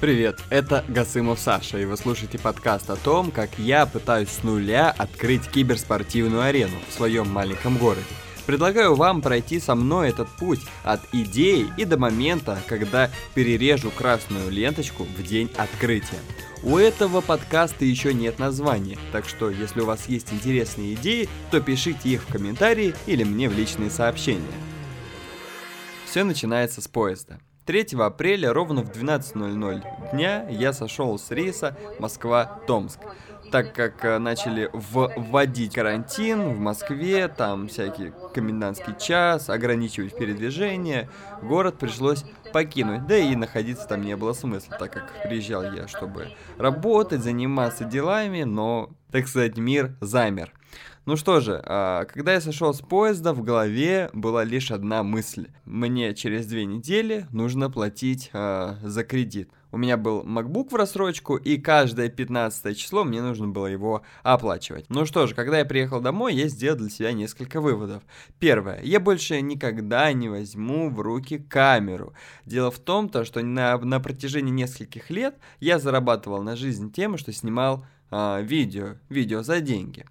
Привет, это Гасымов Саша, и вы слушаете подкаст о том, как я пытаюсь с нуля открыть киберспортивную арену в своем маленьком городе. Предлагаю вам пройти со мной этот путь от идеи и до момента, когда перережу красную ленточку в день открытия. У этого подкаста еще нет названия, так что если у вас есть интересные идеи, то пишите их в комментарии или мне в личные сообщения. Все начинается с поезда. 3 апреля ровно в 12.00 дня я сошел с рейса Москва-Томск. Так как э, начали вводить карантин в Москве, там всякий комендантский час, ограничивать передвижение, город пришлось покинуть. Да и находиться там не было смысла, так как приезжал я, чтобы работать, заниматься делами, но, так сказать, мир замер. Ну что же, а, когда я сошел с поезда, в голове была лишь одна мысль. Мне через две недели нужно платить а, за кредит. У меня был MacBook в рассрочку, и каждое 15 число мне нужно было его оплачивать. Ну что же, когда я приехал домой, я сделал для себя несколько выводов. Первое. Я больше никогда не возьму в руки камеру. Дело в том, то, что на, на протяжении нескольких лет я зарабатывал на жизнь тем, что снимал э, видео, видео за деньги.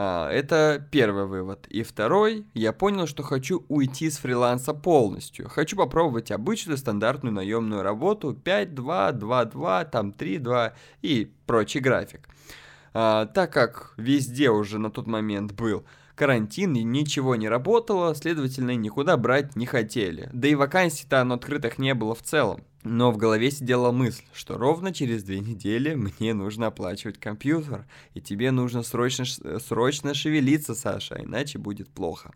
А, это первый вывод. И второй, я понял, что хочу уйти с фриланса полностью. Хочу попробовать обычную стандартную наемную работу 5-2, 2-2, там 3-2 и прочий график. А, так как везде уже на тот момент был карантин и ничего не работало, следовательно, никуда брать не хотели. Да и вакансий-то на открытых не было в целом. Но в голове сидела мысль, что ровно через две недели мне нужно оплачивать компьютер, и тебе нужно срочно, срочно шевелиться, Саша, иначе будет плохо.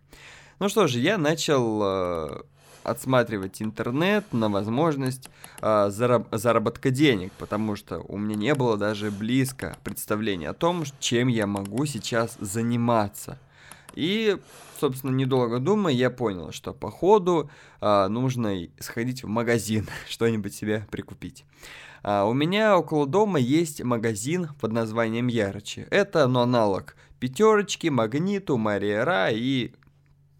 Ну что же, я начал э, отсматривать интернет на возможность э, зараб заработка денег, потому что у меня не было даже близко представления о том, чем я могу сейчас заниматься. И, собственно, недолго думая, я понял, что по ходу а, нужно сходить в магазин, что-нибудь себе прикупить. А, у меня около дома есть магазин под названием Ярочи. Это, ну, аналог Пятерочки, Магниту, Мариера и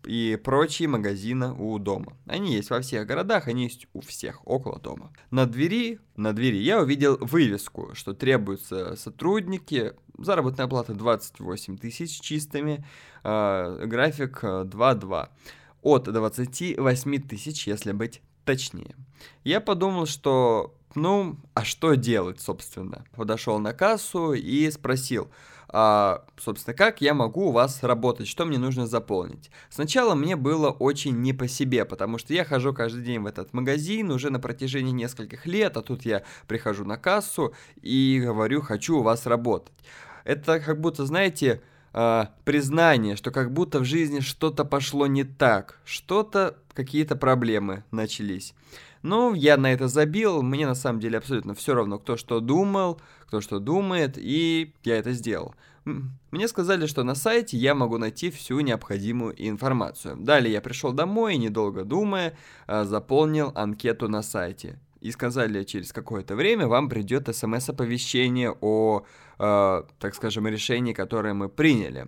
и прочие магазины у дома. Они есть во всех городах, они есть у всех около дома. На двери, на двери я увидел вывеску, что требуются сотрудники, заработная плата 28 тысяч чистыми, э, график 2.2. От 28 тысяч, если быть точнее. Я подумал, что, ну, а что делать, собственно? Подошел на кассу и спросил, а, собственно, как я могу у вас работать, что мне нужно заполнить. Сначала мне было очень не по себе, потому что я хожу каждый день в этот магазин уже на протяжении нескольких лет, а тут я прихожу на кассу и говорю, хочу у вас работать. Это как будто, знаете, э, признание, что как будто в жизни что-то пошло не так, что-то, какие-то проблемы начались. Ну, я на это забил, мне на самом деле абсолютно все равно, кто что думал, кто что думает, и я это сделал. Мне сказали, что на сайте я могу найти всю необходимую информацию. Далее я пришел домой и, недолго думая, а, заполнил анкету на сайте. И сказали, через какое-то время вам придет смс-оповещение о, э, так скажем, решении, которое мы приняли.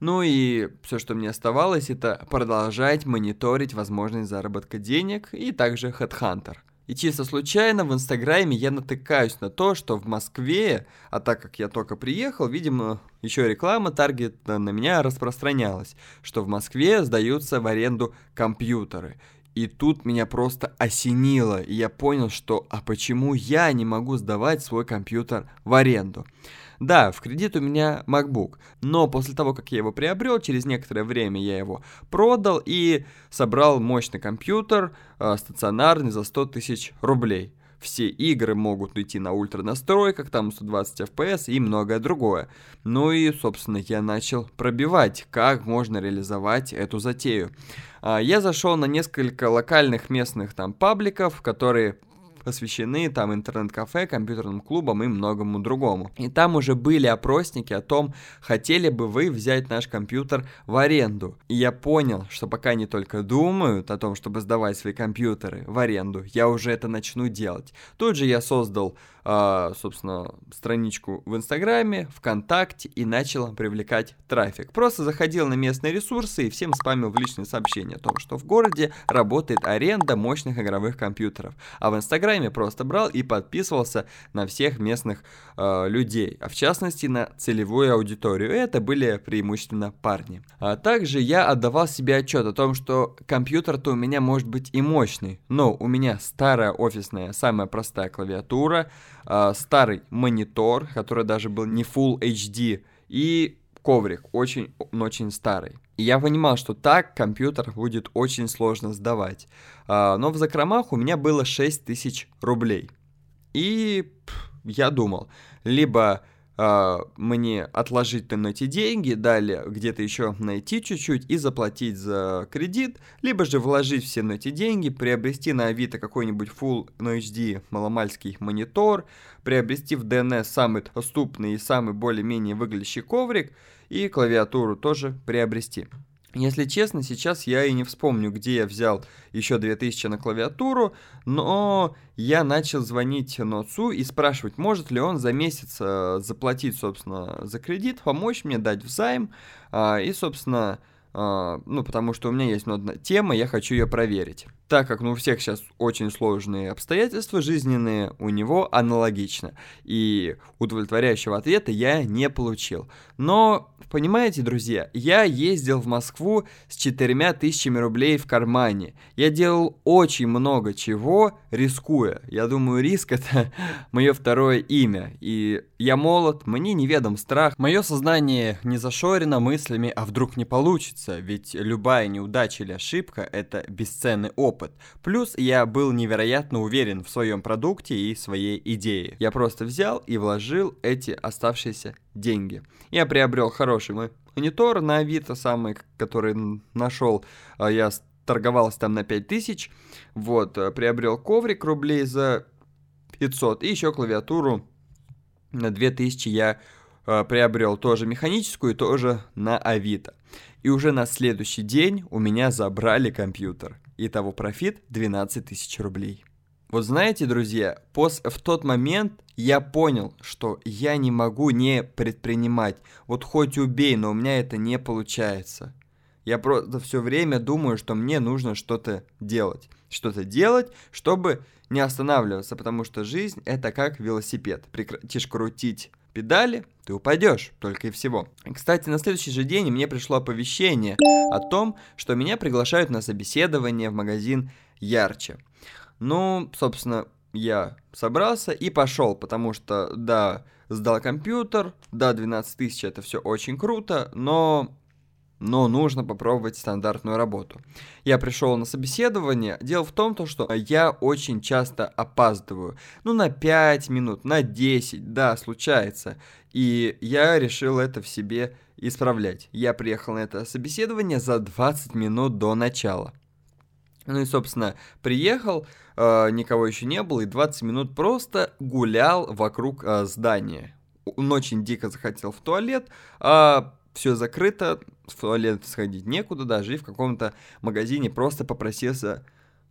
Ну и все, что мне оставалось, это продолжать мониторить возможность заработка денег и также Headhunter. И чисто случайно в Инстаграме я натыкаюсь на то, что в Москве, а так как я только приехал, видимо, еще реклама таргет на меня распространялась, что в Москве сдаются в аренду компьютеры. И тут меня просто осенило, и я понял, что а почему я не могу сдавать свой компьютер в аренду? Да, в кредит у меня MacBook, но после того, как я его приобрел, через некоторое время я его продал и собрал мощный компьютер э, стационарный за 100 тысяч рублей. Все игры могут идти на ультра настройках, там 120 FPS и многое другое. Ну и, собственно, я начал пробивать, как можно реализовать эту затею. А, я зашел на несколько локальных местных там пабликов, которые посвящены там интернет-кафе, компьютерным клубам и многому другому. И там уже были опросники о том, хотели бы вы взять наш компьютер в аренду. И я понял, что пока они только думают о том, чтобы сдавать свои компьютеры в аренду, я уже это начну делать. Тут же я создал собственно, страничку в Инстаграме, ВКонтакте и начал привлекать трафик. Просто заходил на местные ресурсы и всем спамил в личные сообщения о том, что в городе работает аренда мощных игровых компьютеров. А в Инстаграме просто брал и подписывался на всех местных э, людей, а в частности на целевую аудиторию. Это были преимущественно парни. А также я отдавал себе отчет о том, что компьютер-то у меня может быть и мощный, но у меня старая офисная, самая простая клавиатура, э, старый монитор, который даже был не Full HD, и коврик очень, очень старый. И я понимал, что так компьютер будет очень сложно сдавать. Э, но в закромах у меня было 6 тысяч рублей. И пff, я думал, либо мне отложить на эти деньги, далее где-то еще найти чуть-чуть и заплатить за кредит, либо же вложить все на эти деньги, приобрести на Авито какой-нибудь Full HD маломальский монитор, приобрести в DNS самый доступный и самый более-менее выглядящий коврик и клавиатуру тоже приобрести. Если честно, сейчас я и не вспомню, где я взял еще 2000 на клавиатуру, но я начал звонить Ноцу и спрашивать, может ли он за месяц э, заплатить, собственно, за кредит, помочь мне, дать взайм, а, и, собственно, а, ну, потому что у меня есть одна тема, я хочу ее проверить. Так как ну, у всех сейчас очень сложные обстоятельства жизненные, у него аналогично. И удовлетворяющего ответа я не получил. Но, понимаете, друзья, я ездил в Москву с четырьмя тысячами рублей в кармане. Я делал очень много чего, рискуя. Я думаю, риск это мое второе имя. И я молод, мне неведом страх. Мое сознание не зашорено мыслями, а вдруг не получится. Ведь любая неудача или ошибка это бесценный опыт опыт. Плюс я был невероятно уверен в своем продукте и своей идее. Я просто взял и вложил эти оставшиеся деньги. Я приобрел хороший монитор на Авито, самый, который нашел. А, я торговался там на 5000. Вот, э, приобрел коврик рублей за 500 и еще клавиатуру на 2000 я э, приобрел тоже механическую, тоже на Авито. И уже на следующий день у меня забрали компьютер. Итого профит 12 тысяч рублей. Вот знаете, друзья, пос в тот момент я понял, что я не могу не предпринимать. Вот хоть убей, но у меня это не получается. Я просто все время думаю, что мне нужно что-то делать. Что-то делать, чтобы не останавливаться, потому что жизнь это как велосипед. Прекратишь крутить педали, ты упадешь, только и всего. Кстати, на следующий же день мне пришло оповещение о том, что меня приглашают на собеседование в магазин Ярче. Ну, собственно, я собрался и пошел, потому что, да, сдал компьютер, да, 12 тысяч это все очень круто, но но нужно попробовать стандартную работу. Я пришел на собеседование. Дело в том, то, что я очень часто опаздываю. Ну, на 5 минут, на 10, да, случается. И я решил это в себе исправлять. Я приехал на это собеседование за 20 минут до начала. Ну и, собственно, приехал, э, никого еще не было, и 20 минут просто гулял вокруг э, здания. Он очень дико захотел в туалет, а все закрыто, в туалет сходить некуда даже, и в каком-то магазине просто попросился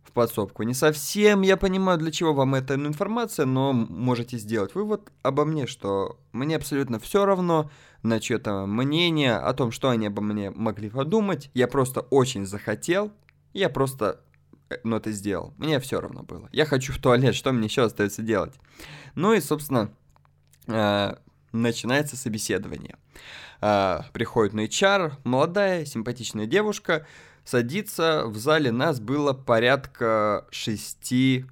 в подсобку. Не совсем я понимаю, для чего вам эта информация, но можете сделать вывод обо мне, что мне абсолютно все равно на чье-то мнение о том, что они обо мне могли подумать. Я просто очень захотел, я просто э, ну, это сделал. Мне все равно было. Я хочу в туалет, что мне еще остается делать? Ну и, собственно, э, начинается собеседование. А, приходит на HR, молодая, симпатичная девушка, садится, в зале нас было порядка шести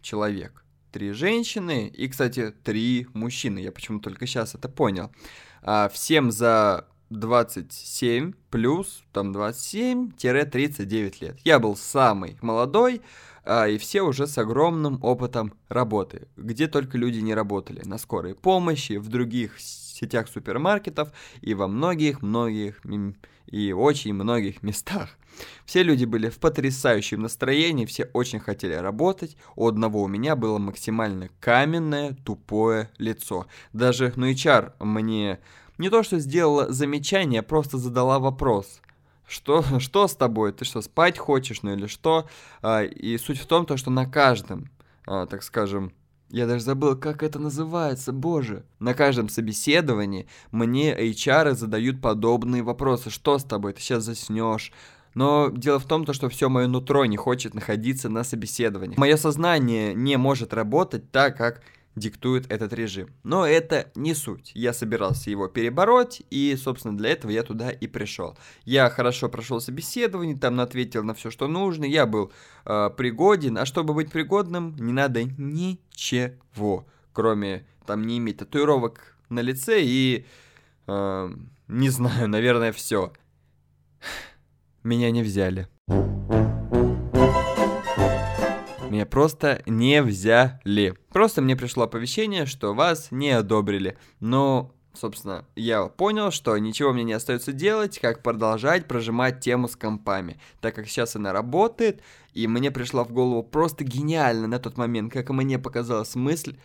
человек. Три женщины и, кстати, три мужчины, я почему только сейчас это понял. А, всем за 27 плюс, там 27-39 лет. Я был самый молодой, а, и все уже с огромным опытом работы, где только люди не работали, на скорой помощи, в других сетях супермаркетов и во многих-многих и очень многих местах. Все люди были в потрясающем настроении, все очень хотели работать. У одного у меня было максимально каменное, тупое лицо. Даже ну HR мне не то что сделала замечание, а просто задала вопрос. Что, что с тобой? Ты что, спать хочешь, ну или что? А, и суть в том, то, что на каждом, а, так скажем, Я даже забыл, как это называется, боже. На каждом собеседовании мне HR задают подобные вопросы. Что с тобой? Ты сейчас заснешь? Но дело в том, то, что все мое нутро не хочет находиться на собеседовании. Мое сознание не может работать так, как диктует этот режим. Но это не суть. Я собирался его перебороть, и, собственно, для этого я туда и пришел. Я хорошо прошел собеседование, там ответил на все, что нужно, я был э, пригоден, а чтобы быть пригодным, не надо ничего, кроме там не иметь татуировок на лице и, э, не знаю, наверное, все меня не взяли. Меня просто не взяли. Просто мне пришло оповещение, что вас не одобрили. Но, собственно, я понял, что ничего мне не остается делать, как продолжать прожимать тему с компами. Так как сейчас она работает, и мне пришла в голову просто гениально на тот момент, как мне показалась мысль,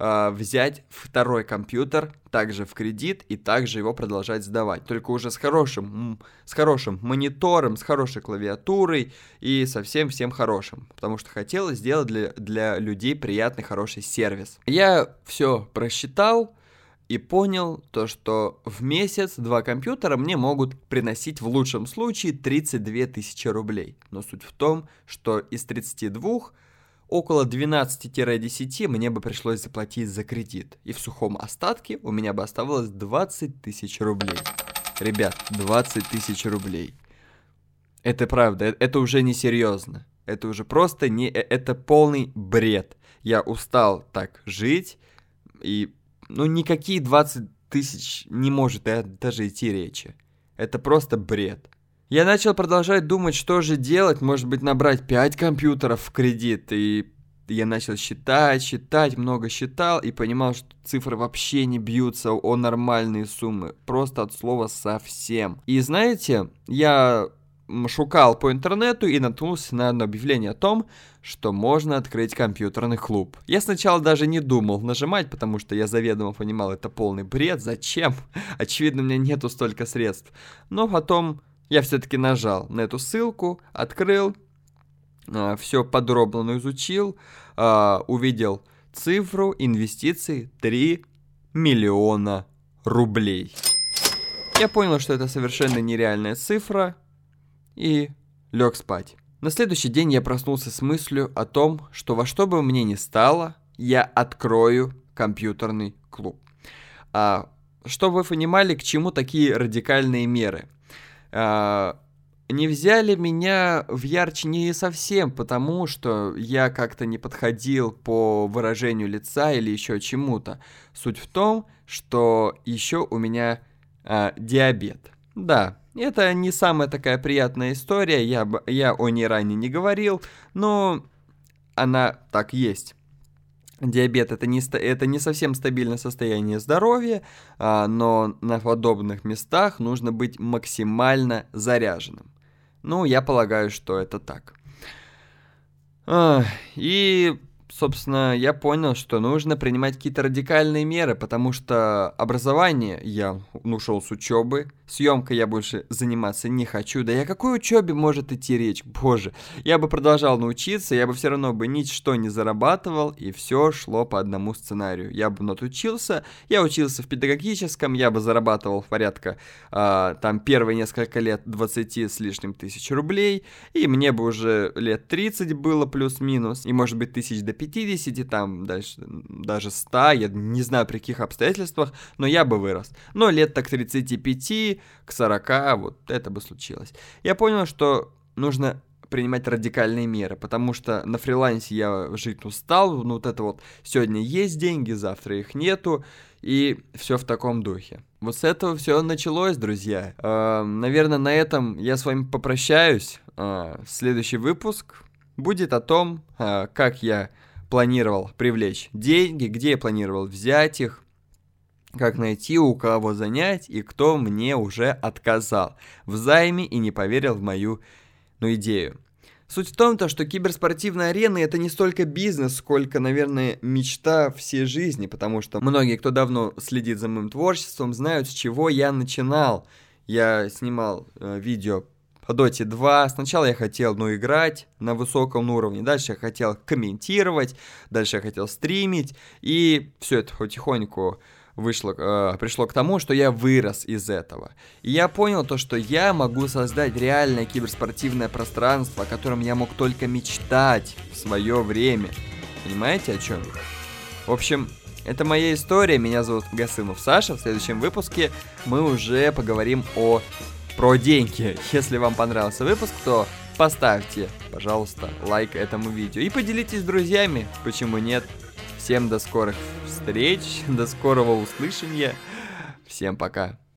э, взять второй компьютер также в кредит и также его продолжать сдавать. Только уже с хорошим, с хорошим монитором, с хорошей клавиатурой и совсем всем хорошим. Потому что хотелось сделать для, для людей приятный, хороший сервис. Я все просчитал, и понял то, что в месяц два компьютера мне могут приносить в лучшем случае 32 тысячи рублей. Но суть в том, что из 32 около 12-10 мне бы пришлось заплатить за кредит, и в сухом остатке у меня бы оставалось 20 тысяч рублей. Ребят, 20 тысяч рублей. Это правда, э, это уже не серьезно. Это уже просто не... Э, это полный бред. Я устал так жить, и... Ну, никакие 20 тысяч не может даже идти речи. Это просто бред. Я начал продолжать думать, что же делать, может быть, набрать 5 компьютеров в кредит, и я начал считать, считать, много считал, и понимал, что цифры вообще не бьются о нормальные суммы, просто от слова совсем. И знаете, я шукал по интернету и наткнулся на одно объявление о том, что можно открыть компьютерный клуб. Я сначала даже не думал нажимать, потому что я заведомо понимал, это полный бред, зачем? Очевидно, у меня нету столько средств. Но потом я все-таки нажал на эту ссылку, открыл, а, все подробно изучил, а, увидел цифру инвестиций 3 миллиона рублей. Я понял, что это совершенно нереальная цифра и лег спать. На следующий день я проснулся с мыслью о том, что во что бы мне ни стало, я открою компьютерный клуб. А, чтобы вы понимали, к чему такие радикальные меры – не взяли меня в ярче не совсем, потому что я как-то не подходил по выражению лица или еще чему-то. Суть в том, что еще у меня а, диабет. Да, это не самая такая приятная история, я, я о ней ранее не говорил, но она так есть диабет это не, это не совсем стабильное состояние здоровья, а, но на подобных местах нужно быть максимально заряженным. Ну, я полагаю, что это так. И собственно, я понял, что нужно принимать какие-то радикальные меры, потому что образование я ушел с учебы, съемкой я больше заниматься не хочу. Да я какой учебе может идти речь? Боже, я бы продолжал научиться, я бы все равно бы ничто не зарабатывал, и все шло по одному сценарию. Я бы отучился, я учился в педагогическом, я бы зарабатывал порядка э, там первые несколько лет 20 с лишним тысяч рублей, и мне бы уже лет 30 было плюс-минус, и может быть тысяч до 50, там дальше, даже 100, я не знаю при каких обстоятельствах, но я бы вырос. Но лет так 35, к 40, вот это бы случилось. Я понял, что нужно принимать радикальные меры, потому что на фрилансе я жить устал, ну вот это вот сегодня есть деньги, завтра их нету, и все в таком духе. Вот с этого все началось, друзья. Э, наверное, на этом я с вами попрощаюсь. Э, следующий выпуск будет о том, э, как я планировал привлечь деньги, где я планировал взять их, как найти, у кого занять и кто мне уже отказал в займе и не поверил в мою ну, идею. Суть в том, то, что киберспортивная арена это не столько бизнес, сколько, наверное, мечта всей жизни, потому что многие, кто давно следит за моим творчеством, знают, с чего я начинал. Я снимал э, видео по Dota 2. Сначала я хотел, ну, играть на высоком уровне, дальше я хотел комментировать, дальше я хотел стримить, и все это потихоньку вышло, э, пришло к тому, что я вырос из этого. И я понял то, что я могу создать реальное киберспортивное пространство, о котором я мог только мечтать в свое время. Понимаете, о чем я? В общем, это моя история, меня зовут Гасымов Саша. В следующем выпуске мы уже поговорим о про деньги. Если вам понравился выпуск, то поставьте, пожалуйста, лайк этому видео и поделитесь с друзьями, почему нет. Всем до скорых встреч, до скорого услышания. Всем пока.